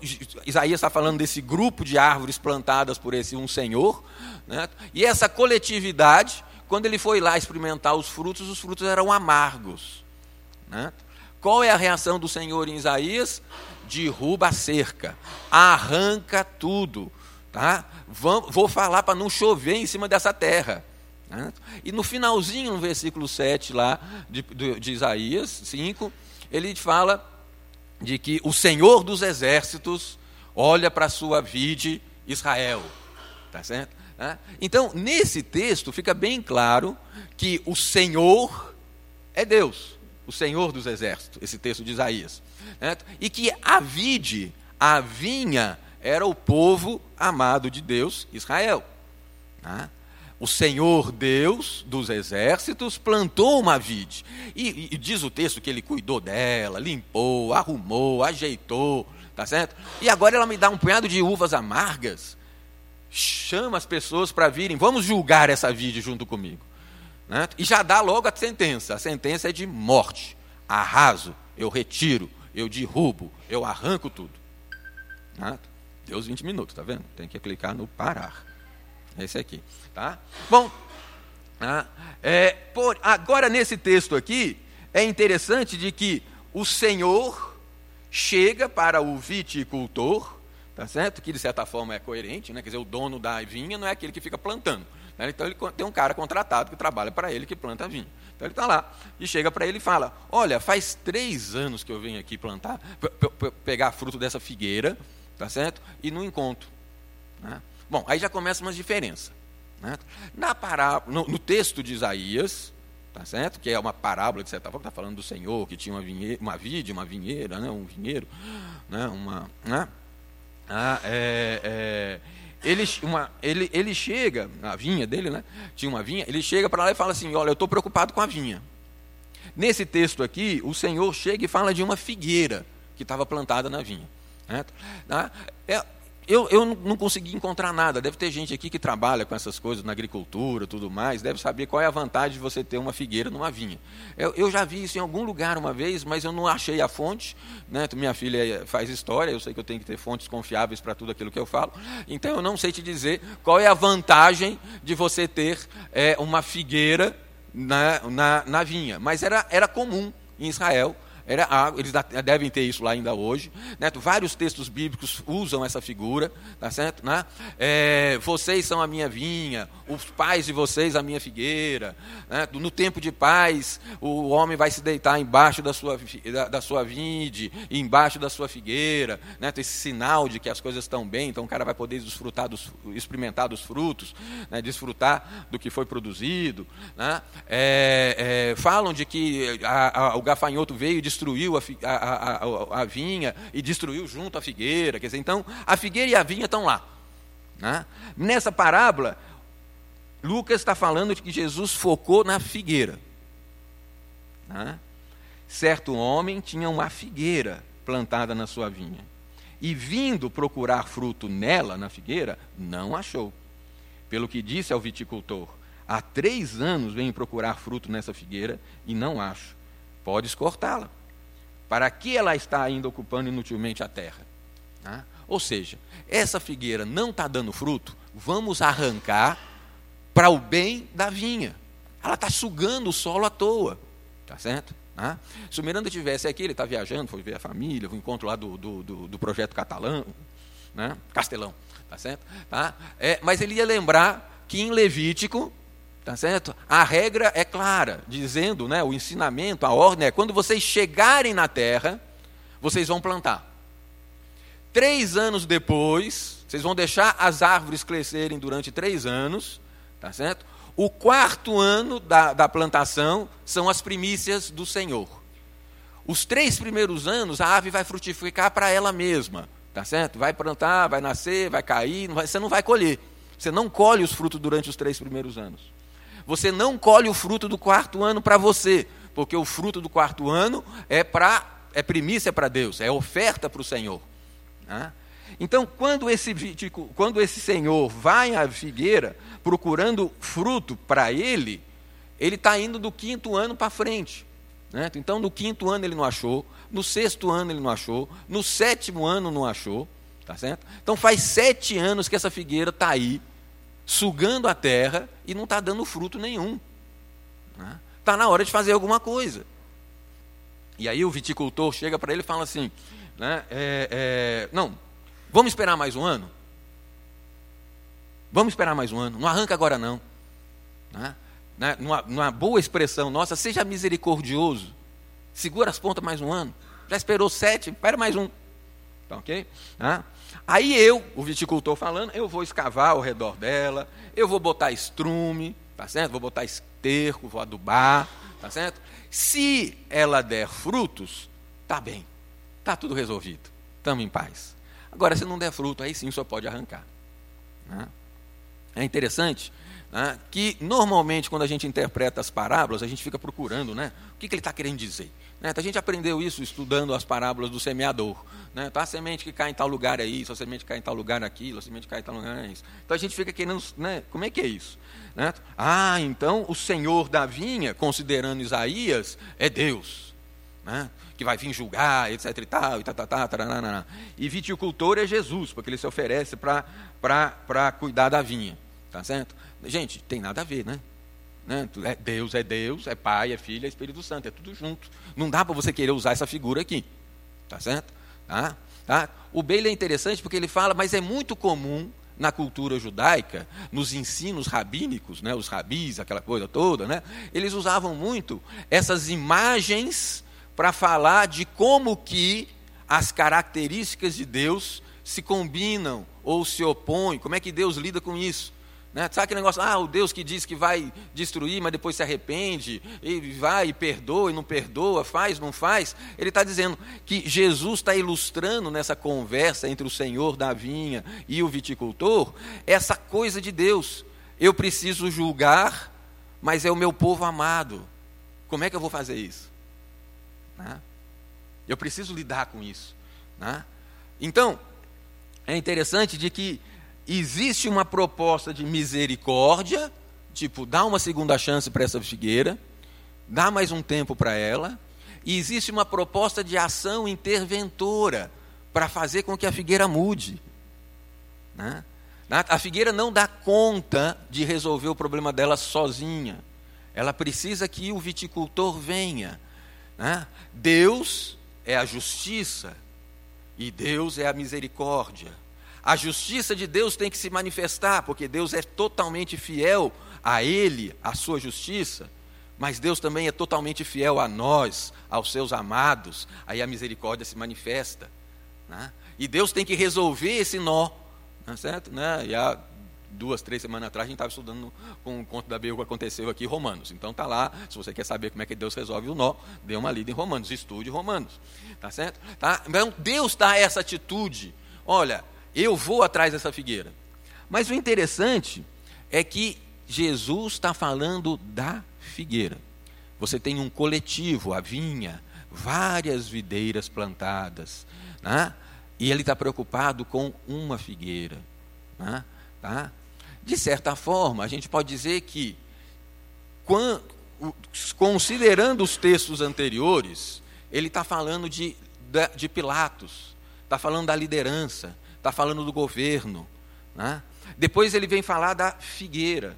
Isaías está falando desse grupo de árvores plantadas por esse um senhor. Né? E essa coletividade, quando ele foi lá experimentar os frutos, os frutos eram amargos. Né? Qual é a reação do Senhor em Isaías? Derruba a cerca, arranca tudo. Tá? Vou falar para não chover em cima dessa terra. Né? E no finalzinho, no versículo 7 lá de, de, Isaías 5, ele fala de que o Senhor dos exércitos olha para a sua vide Israel. Tá certo? Então, nesse texto fica bem claro que o Senhor é Deus, o Senhor dos exércitos, esse texto de Isaías. Certo? E que a vide, a vinha, era o povo amado de Deus, Israel. Tá? O Senhor Deus dos exércitos plantou uma vide. E, e, diz o texto que ele cuidou dela, limpou, arrumou, ajeitou, tá certo? E agora ela me dá um punhado de uvas amargas. Chama as pessoas para virem, vamos julgar essa vide junto comigo. Né? E já dá logo a sentença. A sentença é de morte. Arraso, eu retiro, eu derrubo, eu arranco tudo. Né? Deu os 20 minutos, tá vendo? Tem que clicar no parar. Esse aqui. Tá? Bom, ah, é, por, agora nesse texto aqui, é interessante de que o Senhor chega para o viticultor, tá certo? Que de certa forma é coerente, né? Quer dizer, o dono da vinha não é aquele que fica plantando. Né? Então ele tem um cara contratado que trabalha para ele, que planta vinho. Então ele está lá e chega para ele e fala: Olha, faz três anos que eu venho aqui plantar, pegar fruto dessa figueira, tá certo? E não encontro. Né? Bom, aí já começa umas diferenças. Né? Na pará... No, no, texto de Isaías, tá certo? que é uma parábola, de certa forma, está falando do Senhor, que tinha uma, vinhe... uma vide, uma vinheira, né? um vinheiro, né? uma. Né? Ah, é, é... Ele, uma, ele, ele chega, a vinha dele, né? Tinha uma vinha, ele chega para lá e fala assim: Olha, eu estou preocupado com a vinha. Nesse texto aqui, o Senhor chega e fala de uma figueira que estava plantada na vinha. Né? É, eu, eu não consegui encontrar nada. Deve ter gente aqui que trabalha com essas coisas na agricultura, tudo mais, deve saber qual é a vantagem de você ter uma figueira numa vinha. Eu, eu já vi isso em algum lugar uma vez, mas eu não achei a fonte. Né? Minha filha faz história, eu sei que eu tenho que ter fontes confiáveis para tudo aquilo que eu falo. Então eu não sei te dizer qual é a vantagem de você ter é, uma figueira na, na, na vinha. Mas era, era comum em Israel era água, eles devem ter isso lá ainda hoje. Né? Vários textos bíblicos usam essa figura, tá certo? Né? É, vocês são a minha vinha, os pais de vocês a minha figueira. Né? No tempo de paz, o homem vai se deitar embaixo da sua, da, da sua vinde, embaixo da sua figueira. Né? Esse sinal de que as coisas estão bem, então o cara vai poder desfrutar dos, experimentar dos frutos, né? desfrutar do que foi produzido. Né? É, é, falam de que a, a, o gafanhoto veio e destruiu a, a, a, vinha e destruiu junto a figueira. Quer dizer, então a figueira e a vinha estão lá. Né? Nessa parábola, Lucas está falando de que Jesus focou na figueira. Né? Certo homem tinha uma figueira plantada na sua vinha. E vindo procurar fruto nela, na figueira, não achou. Pelo que disse ao viticultor: Há três anos venho procurar fruto nessa figueira e não acho. Podes cortá-la. Para que ela está ainda ocupando inutilmente a terra? Né? Ou seja, essa figueira não está dando fruto, vamos arrancar para o bem da vinha. Ela está sugando o solo à toa. Tá certo? Né? Se o Miranda estivesse aqui, ele está viajando, foi ver a família, o encontro lá do, do, do, do projeto catalão, né? Castelão, tá certo? Tá? É, mas ele ia lembrar que em Levítico Tá certo? A regra é clara, dizendo, né, o ensinamento, a ordem é: quando vocês chegarem na terra, vocês vão plantar. Três anos depois, vocês vão deixar as árvores crescerem durante três anos, tá certo? O quarto ano da, da plantação são as primícias do Senhor. Os três primeiros anos, a árvore vai frutificar para ela mesma, tá certo? Vai plantar, vai nascer, vai cair, não vai, você não vai colher. Você não colhe os frutos durante os três primeiros anos. Você não colhe o fruto do quarto ano para você, porque o fruto do quarto ano é para é primícia para Deus, é oferta para o Senhor. Né? Então, quando esse, quando esse senhor vai à figueira procurando fruto para ele, ele está indo do quinto ano para frente. Né? Então, no quinto ano ele não achou, no sexto ano ele não achou, no sétimo ano não achou. Tá certo? Então, faz sete anos que essa figueira está aí, sugando a terra e não está dando fruto nenhum. Está né? Na hora de fazer alguma coisa. E aí o viticultor chega para ele e fala assim: né, é, é, não, vamos esperar mais um ano? Vamos esperar mais um ano, não arranca agora não. Né? Né, numa, numa boa expressão nossa, seja misericordioso, segura as pontas mais um ano. Já esperou sete, espera mais um. Tá ok? Né? Aí eu, o viticultor falando, eu vou escavar ao redor dela, eu vou botar estrume, tá certo? Vou botar esterco, vou adubar, tá certo? Se ela der frutos, tá bem, tá tudo resolvido, estamos em paz. Agora, se não der fruto, aí sim só pode arrancar. Né? É interessante né, que normalmente quando a gente interpreta as parábolas, a gente fica procurando, né? O que, que ele está querendo dizer? Né? A gente aprendeu isso estudando as parábolas do semeador. Né? Então, a semente que cai em tal lugar é isso, a semente que cai em tal lugar é aquilo, a semente que cai em tal lugar é isso. Então a gente fica querendo, né? como é que é isso? Né? Ah, então o Senhor da vinha, considerando Isaías, é Deus. Né? Que vai vir julgar, etc e tal, e tá, tá, tá, taranana. E viticultor é Jesus, porque ele se oferece para cuidar da vinha. Tá certo? Gente, tem nada a ver, né? Né? É Deus é Deus, é Pai, é Filho, é Espírito Santo, é tudo junto. Não dá para você querer usar essa figura aqui. Tá certo? Tá? Tá? O Bailey é interessante porque ele fala, mas é muito comum na cultura judaica, nos ensinos rabínicos, né, os rabis, aquela coisa toda, né, eles usavam muito essas imagens para falar de como que as características de Deus se combinam ou se opõem, como é que Deus lida com isso. Né? Sabe aquele negócio, ah, o Deus que diz que vai destruir, mas depois se arrepende, e vai e perdoa e não perdoa, faz, não faz. Ele está dizendo que Jesus está ilustrando nessa conversa entre o Senhor da vinha e o viticultor, essa coisa de Deus. Eu preciso julgar, mas é o meu povo amado. Como é que eu vou fazer isso? Né? Eu preciso lidar com isso. Né? Então, é interessante de que existe uma proposta de misericórdia, tipo, dá uma segunda chance para essa figueira, dá mais um tempo para ela, e existe uma proposta de ação interventora para fazer com que a figueira mude. Né? A figueira não dá conta de resolver o problema dela sozinha. Ela precisa que o viticultor venha. Né? Deus é a justiça e Deus é a misericórdia. A justiça de Deus tem que se manifestar, porque Deus é totalmente fiel a Ele, a sua justiça, mas Deus também é totalmente fiel a nós, aos seus amados, aí a misericórdia se manifesta. Né? E Deus tem que resolver esse nó, é certo? Né? E há duas, três semanas atrás, a gente estava estudando com o conto da Bíblia que aconteceu aqui em Romanos. Então está lá, se você quer saber como é que Deus resolve o nó, dê uma lida em Romanos, estude Romanos. Tá certo? Tá? Então Deus dá essa atitude. Olha, eu vou atrás dessa figueira. Mas o interessante é que Jesus está falando da figueira. Você tem um coletivo, a vinha, várias videiras plantadas, né? e ele está preocupado com uma figueira. Né? Tá? De certa forma, a gente pode dizer que, considerando os textos anteriores, ele está falando de, de Pilatos, está falando da liderança, está falando do governo. Né? Depois ele vem falar da figueira.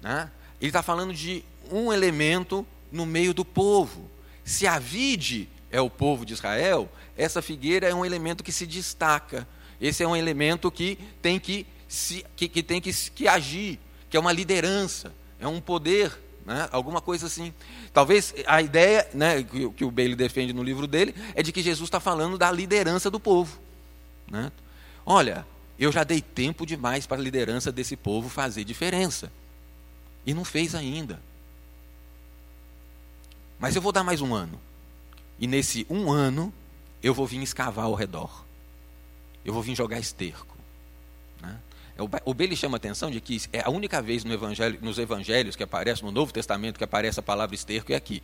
Né? Ele está falando de um elemento no meio do povo. Se a vide é o povo de Israel, essa figueira é um elemento que se destaca. Esse é um elemento que tem que, se, que, que tem que, que agir, que é uma liderança, é um poder, né? alguma coisa assim. Talvez a ideia né, que, que o Bailey defende no livro dele é de que Jesus está falando da liderança do povo. Né? Olha, eu já dei tempo demais para a liderança desse povo fazer diferença. E não fez ainda. Mas eu vou dar mais um ano. E nesse um ano, eu vou vir escavar ao redor. Eu vou vir jogar esterco. Né? O Bailey chama a atenção de que é a única vez no evangelho, nos evangelhos que aparece, no Novo Testamento, que aparece a palavra esterco é aqui.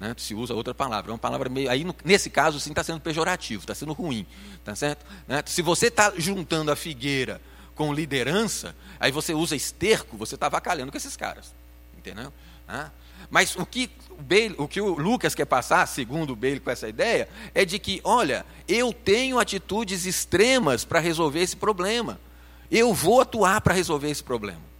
Né? Se usa outra palavra. É uma palavra meio. Aí, nesse caso, sim, está sendo pejorativo, está sendo ruim. Tá certo? Né? Se você está juntando a figueira com liderança, aí você usa esterco, você está avacalhando com esses caras. Entendeu? Né? Mas o que, o, Bailey, o que o Lucas quer passar, segundo o Bailey com essa ideia, é de que, olha, eu tenho atitudes extremas para resolver esse problema. Eu vou atuar para resolver esse problema.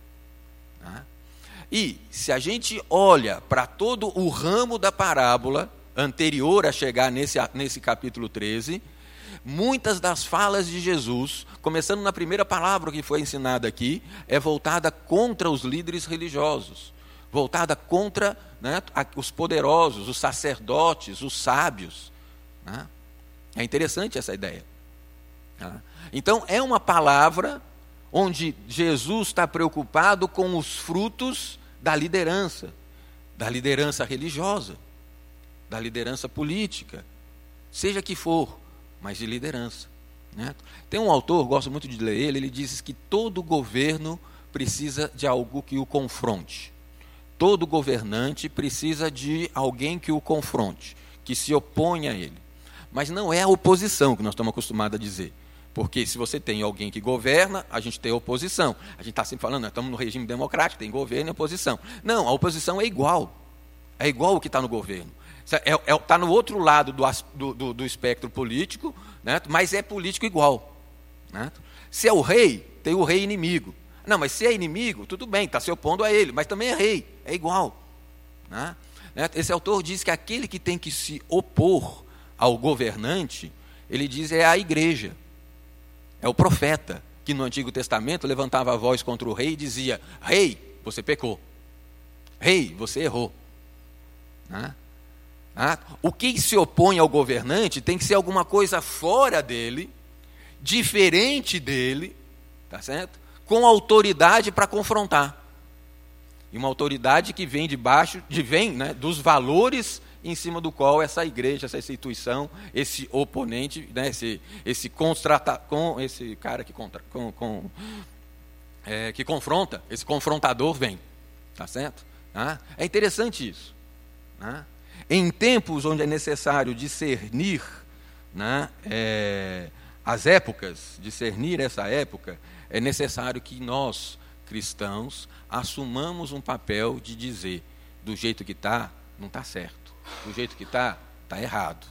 E se a gente olha para todo o ramo da parábola anterior a chegar nesse, nesse capítulo 13, muitas das falas de Jesus, começando na primeira palavra que foi ensinada aqui, é voltada contra os líderes religiosos, voltada contra né, os poderosos, os sacerdotes, os sábios. Né? É interessante essa ideia. Né? Então, é uma palavra onde Jesus está preocupado com os frutos da liderança, da liderança religiosa, da liderança política, seja que for, mas de liderança. Né? Tem um autor, gosto muito de ler ele, ele diz que todo governo precisa de algo que o confronte. Todo governante precisa de alguém que o confronte, que se oponha a ele. Mas não é a oposição que nós estamos acostumados a dizer. Porque se você tem alguém que governa, a gente tem oposição. A gente está sempre falando, nós estamos no regime democrático, tem governo e oposição. Não, a oposição é igual. É igual o que está no governo. Está é, é, tá no outro lado do, do, do espectro político, né? mas é político igual. Né? Se é o rei, tem o rei inimigo. Não, mas se é inimigo, tudo bem, está se opondo a ele, mas também é rei, é igual. Né? Esse autor diz que aquele que tem que se opor ao governante, ele diz é a igreja. É o profeta que no Antigo Testamento levantava a voz contra o rei e dizia: Rei, você pecou. Rei, você errou. Né? Ah, o que se opõe ao governante tem que ser alguma coisa fora dele, diferente dele, tá certo? Com autoridade para confrontar. E uma autoridade que vem debaixo, de vem, né, dos valores em cima do qual essa igreja, essa instituição, esse oponente, né, esse, esse, constrata, com, esse cara que, contra, com, com, é, que confronta, esse confrontador vem. Tá certo? Ah, é interessante isso. Ah, em tempos onde é necessário discernir né, é, as épocas, discernir essa época, é necessário que nós, cristãos, assumamos um papel de dizer: do jeito que está, não está certo, do jeito que está, está errado.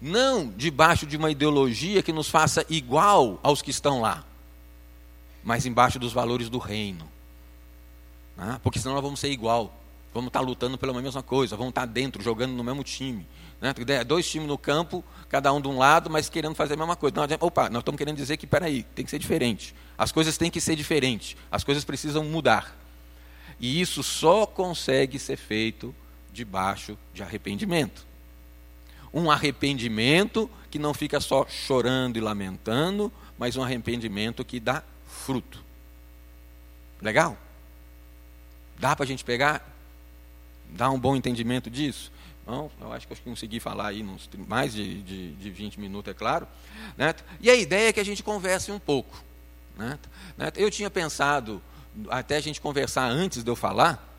Não debaixo de uma ideologia que nos faça igual aos que estão lá, mas embaixo dos valores do reino. Né? Porque senão nós vamos ser igual. Vamos estar lutando pela mesma coisa, vamos estar dentro, jogando no mesmo time. Né? Dois times no campo, cada um de um lado, mas querendo fazer a mesma coisa. Não, opa, nós estamos querendo dizer que, peraí, tem que ser diferente. As coisas têm que ser diferentes. As coisas precisam mudar. E isso só consegue ser feito debaixo de arrependimento. Um arrependimento que não fica só chorando e lamentando, mas um arrependimento que dá fruto. Legal? Dá para a gente pegar? Dá um bom entendimento disso? Não, eu acho que eu consegui falar aí mais de, de, de 20 minutos, é claro. Né? E a ideia é que a gente converse um pouco. Né? Eu tinha pensado, até a gente conversar antes de eu falar,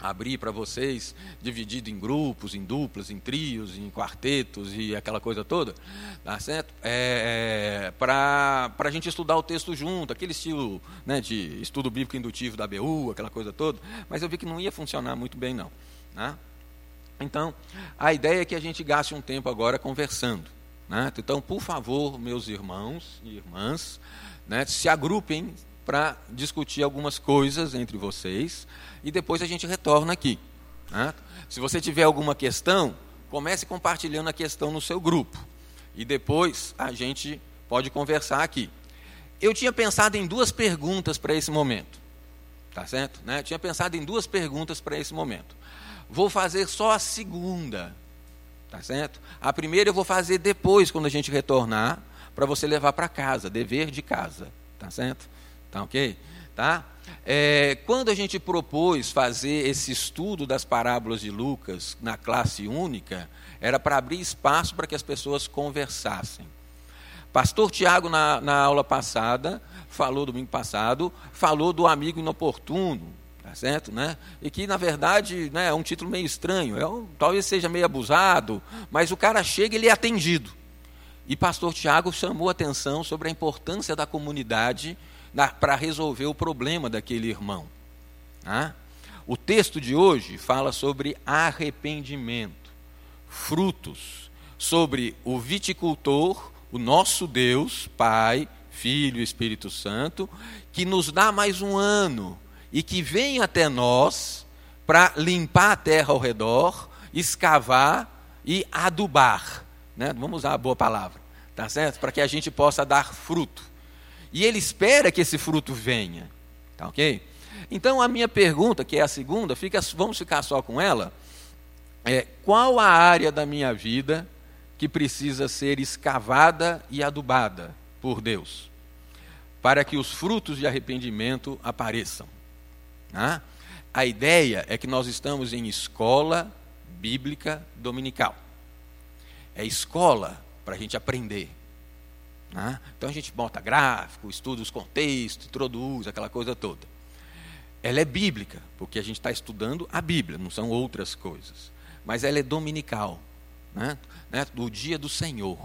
abrir para vocês, dividido em grupos, em duplas, em trios, em quartetos e aquela coisa toda, tá certo? É, é, para a gente estudar o texto junto, aquele estilo né, de estudo bíblico indutivo da BU, aquela coisa toda, mas eu vi que não ia funcionar muito bem, não. Né? Então, a ideia é que a gente gaste um tempo agora conversando. Né? Então, por favor, meus irmãos e irmãs, né, se agrupem para discutir algumas coisas entre vocês e depois a gente retorna aqui. Né? Se você tiver alguma questão, comece compartilhando a questão no seu grupo e depois a gente pode conversar aqui. Eu tinha pensado em duas perguntas para esse momento, tá certo? Né? Tinha pensado em duas perguntas para esse momento. Vou fazer só a segunda, tá certo? A primeira eu vou fazer depois, quando a gente retornar, para você levar para casa, dever de casa, tá certo? Tá ok? Tá? É, quando a gente propôs fazer esse estudo das parábolas de Lucas na classe única, era para abrir espaço para que as pessoas conversassem. Pastor Tiago, na, na aula passada, falou, domingo passado, falou do amigo inoportuno, tá certo? Né? E que, na verdade, né, é um título meio estranho, é um, talvez seja meio abusado, mas o cara chega e ele é atendido. E pastor Tiago chamou atenção sobre a importância da comunidade para resolver o problema daquele irmão. Ah? O texto de hoje fala sobre arrependimento, frutos, sobre o viticultor, o nosso Deus, Pai, Filho Espírito Santo, que nos dá mais um ano e que vem até nós para limpar a terra ao redor, escavar e adubar. Né? Vamos usar a boa palavra, tá certo? Para que a gente possa dar fruto. E ele espera que esse fruto venha. Tá ok? Então a minha pergunta, que é a segunda, fica, vamos ficar só com ela. É, qual a área da minha vida que precisa ser escavada e adubada por Deus? Para que os frutos de arrependimento apareçam. Ah? A ideia é que nós estamos em escola bíblica dominical. É escola para a gente aprender. Né? Então a gente bota gráfico, estuda os contextos, introduz aquela coisa toda. Ela é bíblica, porque a gente está estudando a Bíblia, não são outras coisas. Mas ela é dominical, né? Né? do dia do Senhor.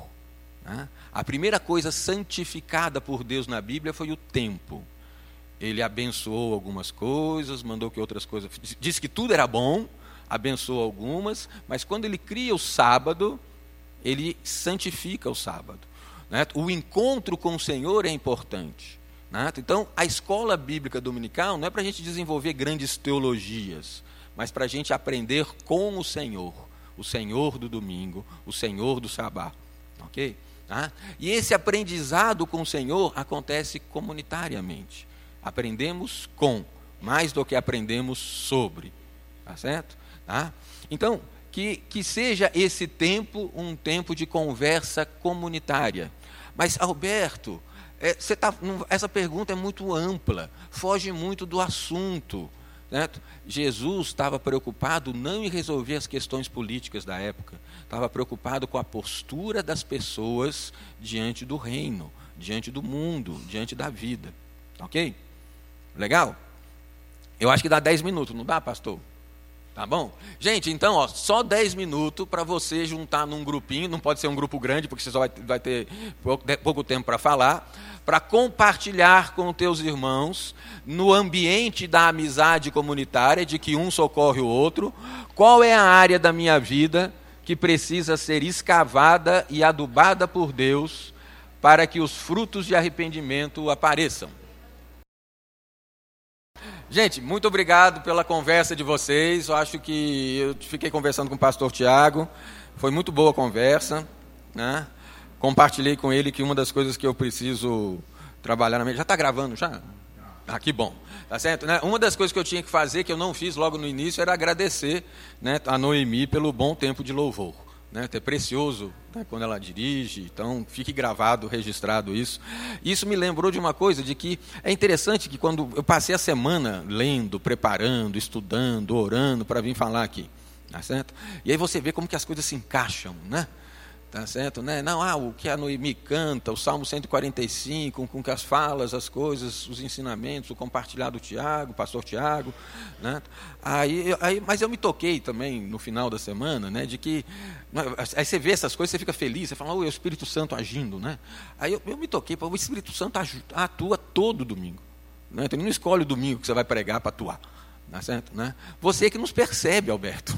Né? A primeira coisa santificada por Deus na Bíblia foi o tempo. Ele abençoou algumas coisas, mandou que outras coisas. Disse que tudo era bom, abençoou algumas, mas quando ele cria o sábado, ele santifica o sábado. Né? O encontro com o Senhor é importante. Né? Então, a escola bíblica dominical não é para a gente desenvolver grandes teologias, mas para a gente aprender com o Senhor, o Senhor do domingo, o Senhor do sabá. Ok? Tá? E esse aprendizado com o Senhor acontece comunitariamente. Aprendemos com, mais do que aprendemos sobre. Tá certo? Tá? Então, que, que seja esse tempo um tempo de conversa comunitária. Mas, Alberto, é, tá, essa pergunta é muito ampla, foge muito do assunto. Certo? Jesus estava preocupado não em resolver as questões políticas da época, estava preocupado com a postura das pessoas diante do reino, diante do mundo, diante da vida. Ok? Legal? Eu acho que dá 10 minutos, não dá, pastor? Tá bom? Gente, então, ó, só 10 minutos para você juntar num grupinho, não pode ser um grupo grande, porque você só vai, vai ter pouco, pouco tempo para falar, para compartilhar com teus irmãos, no ambiente da amizade comunitária, de que um socorre o outro, qual é a área da minha vida que precisa ser escavada e adubada por Deus para que os frutos de arrependimento apareçam. Gente, muito obrigado pela conversa de vocês. Eu acho que eu fiquei conversando com o pastor Tiago. Foi muito boa a conversa. Né? Compartilhei com ele que uma das coisas que eu preciso trabalhar na minha. Já está gravando já? Ah, que bom. Tá certo? Né? Uma das coisas que eu tinha que fazer, que eu não fiz logo no início, era agradecer né, a Noemi pelo bom tempo de louvor né, é precioso né, quando ela dirige, então fique gravado, registrado isso. Isso me lembrou de uma coisa, de que é interessante que quando eu passei a semana lendo, preparando, estudando, orando para vir falar aqui, tá certo? E aí você vê como que as coisas se encaixam, né? Tá certo, né? Não, ah, o que a Noemi canta, o Salmo 145, com que as falas, as coisas, os ensinamentos, o compartilhado do Tiago, o pastor Tiago, né? Aí, aí, mas eu me toquei também no final da semana, né, de que aí você vê essas coisas, você fica feliz, você fala, oh, é o Espírito Santo agindo, né? Aí eu, eu me toquei, o Espírito Santo atua todo domingo, né? Então ele não escolhe o domingo que você vai pregar para atuar, tá certo, né? Você que nos percebe, Alberto.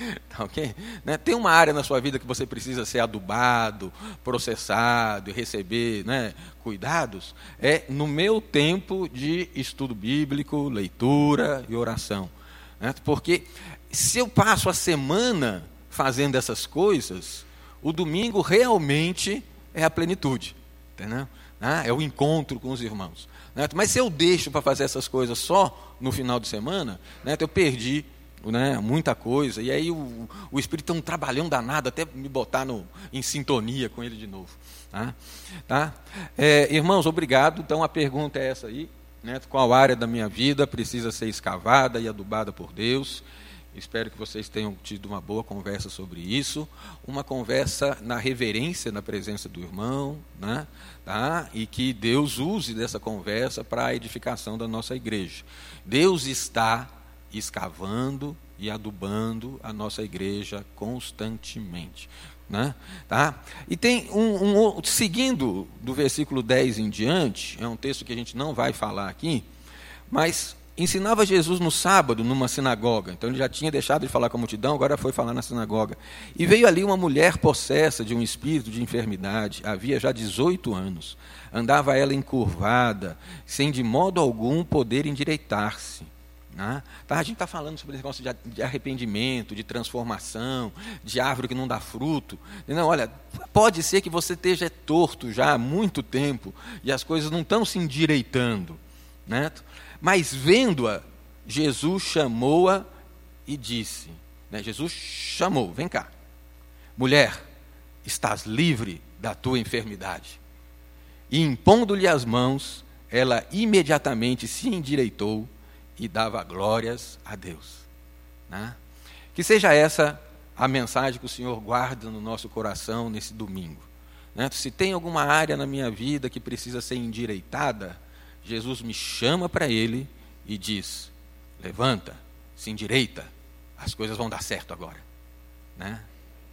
Tá ok? Né? Tem uma área na sua vida que você precisa ser adubado, processado e receber né, cuidados? É no meu tempo de estudo bíblico, leitura e oração. Né? Porque se eu passo a semana fazendo essas coisas, o domingo realmente é a plenitude. Entendeu? Né? É o encontro com os irmãos. Né? Mas se eu deixo para fazer essas coisas só no final de semana, né, eu perdi né, muita coisa. E aí o, o Espírito é um trabalhão danado até me botar no, em sintonia com ele de novo. Tá? Tá? É, irmãos, obrigado. Então a pergunta é essa aí. Né, qual área da minha vida precisa ser escavada e adubada por Deus? Espero que vocês tenham tido uma boa conversa sobre isso, uma conversa na reverência na presença do irmão, né? tá? e que Deus use dessa conversa para a edificação da nossa igreja. Deus está escavando e adubando a nossa igreja constantemente. Né? Tá? E tem um, um, seguindo do versículo 10 em diante, é um texto que a gente não vai falar aqui, mas ensinava Jesus no sábado numa sinagoga. Então ele já tinha deixado de falar com a multidão, agora foi falar na sinagoga. E veio ali uma mulher possessa de um espírito de enfermidade, havia já 18 anos. Andava ela encurvada, sem de modo algum poder endireitar-se. Né? Tá, a gente está falando sobre esse negócio de arrependimento, de transformação, de árvore que não dá fruto. Não, olha, pode ser que você esteja torto já há muito tempo e as coisas não estão se endireitando. Né? Mas vendo-a, Jesus chamou-a e disse: né? Jesus chamou, vem cá, mulher, estás livre da tua enfermidade. E impondo-lhe as mãos, ela imediatamente se endireitou e dava glórias a Deus. Né? Que seja essa a mensagem que o Senhor guarda no nosso coração nesse domingo. Né? Se tem alguma área na minha vida que precisa ser endireitada, Jesus me chama para Ele e diz: levanta, se endireita, as coisas vão dar certo agora. Né?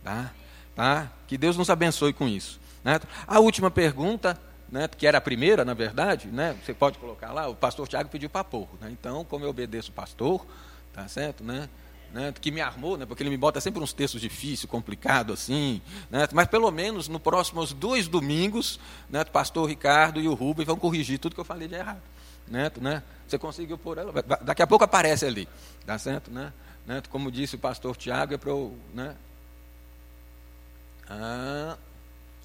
Tá? Tá? Que Deus nos abençoe com isso. Né? A última pergunta né, que era a primeira, na verdade, né, você pode colocar lá, o pastor Tiago pediu para pôr. Né, então, como eu obedeço o pastor, tá certo, né, né, que me armou, né, porque ele me bota sempre uns textos difíceis, complicados assim, né, mas pelo menos nos próximos dois domingos, né, o pastor Ricardo e o Rubem vão corrigir tudo que eu falei de errado. Né, né, você conseguiu pôr ela, daqui a pouco aparece ali, tá certo, né, né, como disse o pastor Tiago, é para eu, né, ah,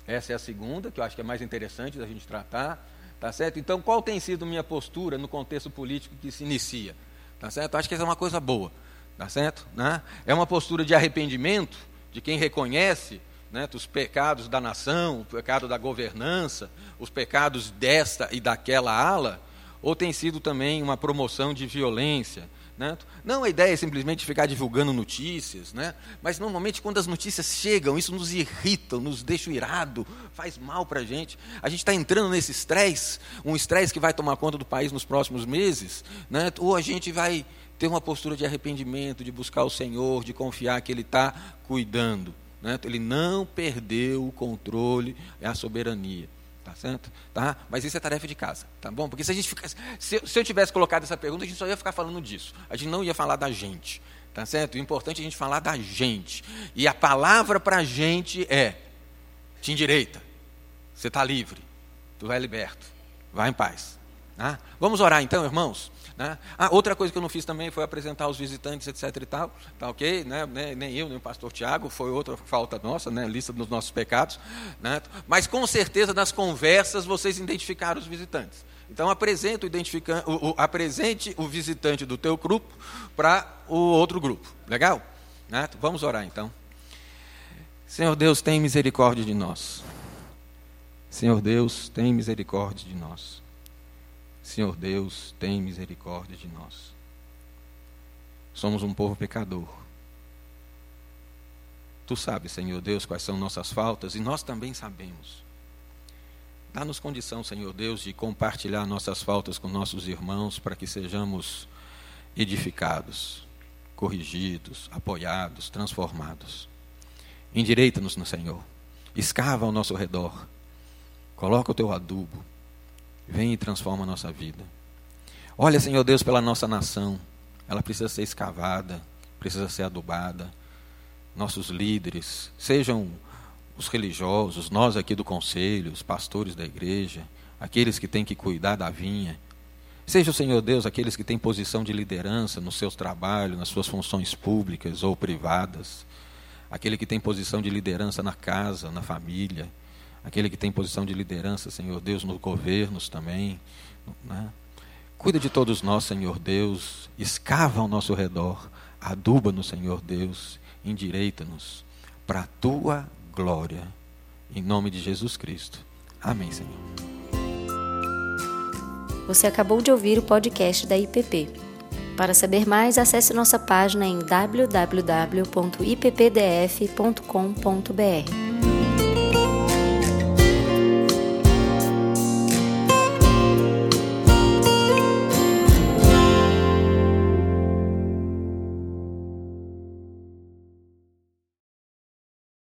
Essa é a segunda, que eu acho que é mais interessante da gente tratar. Tá certo? Então, qual tem sido minha postura no contexto político que se inicia? Tá certo? Acho que essa é uma coisa boa. Tá certo? Né? É uma postura de arrependimento de quem reconhece né, os pecados da nação, o pecado da governança, os pecados desta e daquela ala, ou tem sido também uma promoção de violência, né? Não a ideia é simplesmente ficar divulgando notícias, né? mas normalmente quando as notícias chegam, isso nos irrita, nos deixa irado, faz mal para a gente. A gente está entrando nesse estresse, um estresse que vai tomar conta do país nos próximos meses, né? ou a gente vai ter uma postura de arrependimento, de buscar o Senhor, de confiar que Ele está cuidando. Né? Ele não perdeu o controle e a soberania. Tá certo? Tá? Mas isso é tarefa de casa, tá bom? Porque se a gente ficasse, se, se eu tivesse colocado essa pergunta, a gente só ia ficar falando disso. A gente não ia falar da gente, tá certo? O importante é a gente falar da gente. E a palavra para a gente é: te endireita, você está livre, tu vai liberto, vai em paz. Tá? Vamos orar então, irmãos? Né? Ah, outra coisa que eu não fiz também foi apresentar os visitantes, etc. e tal. Tá ok? Né? Nem eu, nem o pastor Tiago, foi outra falta nossa, né? lista dos nossos pecados. Né? Mas com certeza nas conversas vocês identificaram os visitantes. Então apresente o, o, o, apresente o visitante do teu grupo para o outro grupo. Legal? Né? Vamos orar então. Senhor Deus, tem misericórdia de nós. Senhor Deus, tem misericórdia de nós. Senhor Deus, tem misericórdia de nós. Somos um povo pecador. Tu sabes, Senhor Deus, quais são nossas faltas e nós também sabemos. Dá-nos condição, Senhor Deus, de compartilhar nossas faltas com nossos irmãos para que sejamos edificados, corrigidos, apoiados, transformados. Endireita-nos no Senhor. Escava ao nosso redor. Coloca o teu adubo Vem e transforma a nossa vida. Olha, Senhor Deus, pela nossa nação. Ela precisa ser escavada, precisa ser adubada. Nossos líderes, sejam os religiosos, nós aqui do conselho, os pastores da igreja, aqueles que têm que cuidar da vinha. Seja o Senhor Deus aqueles que têm posição de liderança nos seus trabalhos, nas suas funções públicas ou privadas. Aquele que tem posição de liderança na casa, na família aquele que tem posição de liderança, Senhor Deus, nos governos também. Né? Cuida de todos nós, Senhor Deus, escava ao nosso redor, aduba-nos, Senhor Deus, endireita-nos para a tua glória. Em nome de Jesus Cristo. Amém, Senhor. Você acabou de ouvir o podcast da IPP. Para saber mais, acesse nossa página em www.ippdf.com.br.